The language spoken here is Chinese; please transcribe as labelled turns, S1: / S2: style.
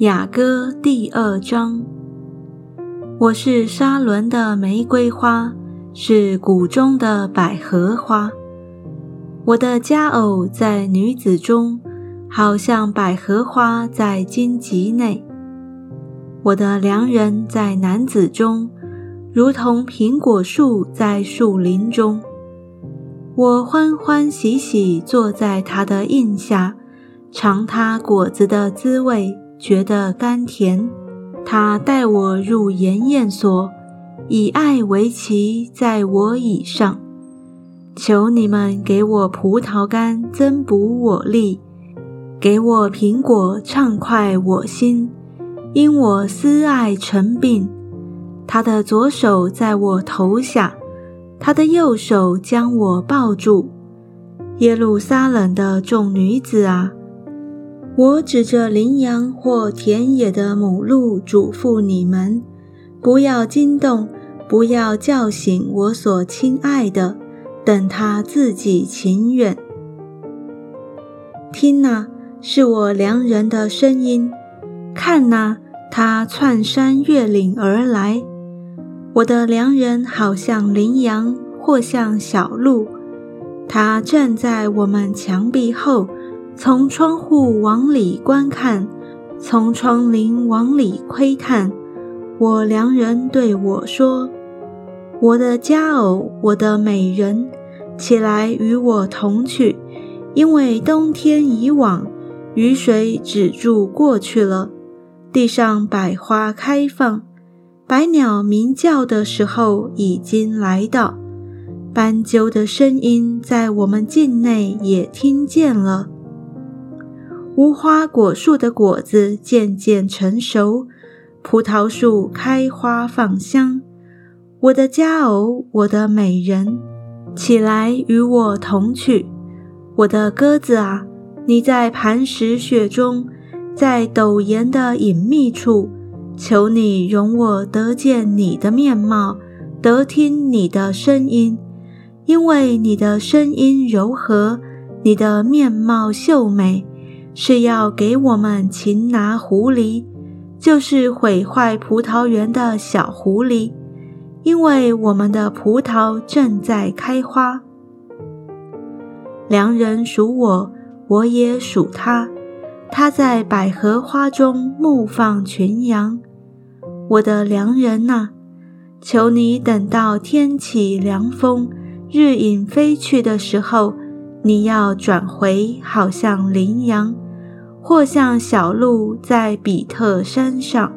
S1: 雅歌第二章。我是沙伦的玫瑰花，是谷中的百合花。我的佳偶在女子中，好像百合花在荆棘内。我的良人在男子中，如同苹果树在树林中。我欢欢喜喜坐在他的荫下，尝他果子的滋味。觉得甘甜，他带我入筵宴所，以爱为旗，在我以上。求你们给我葡萄干，增补我力；给我苹果，畅快我心。因我思爱成病，他的左手在我头下，他的右手将我抱住。耶路撒冷的众女子啊！我指着羚羊或田野的母鹿嘱咐你们：不要惊动，不要叫醒我所亲爱的，等他自己情愿。听呐，是我良人的声音；看呐，他窜山越岭而来。我的良人好像羚羊，或像小鹿，他站在我们墙壁后。从窗户往里观看，从窗棂往里窥探。我良人对我说：“我的佳偶，我的美人，起来与我同去，因为冬天已往，雨水止住过去了，地上百花开放，百鸟鸣叫的时候已经来到，斑鸠的声音在我们境内也听见了。”无花果树的果子渐渐成熟，葡萄树开花放香。我的佳偶，我的美人，起来与我同去。我的鸽子啊，你在磐石雪中，在陡岩的隐秘处，求你容我得见你的面貌，得听你的声音，因为你的声音柔和，你的面貌秀美。是要给我们擒拿狐狸，就是毁坏葡萄园的小狐狸，因为我们的葡萄正在开花。良人属我，我也属他。他在百合花中牧放群羊。我的良人呐，求你等到天起凉风，日影飞去的时候，你要转回，好像羚羊。或像小鹿在比特山上。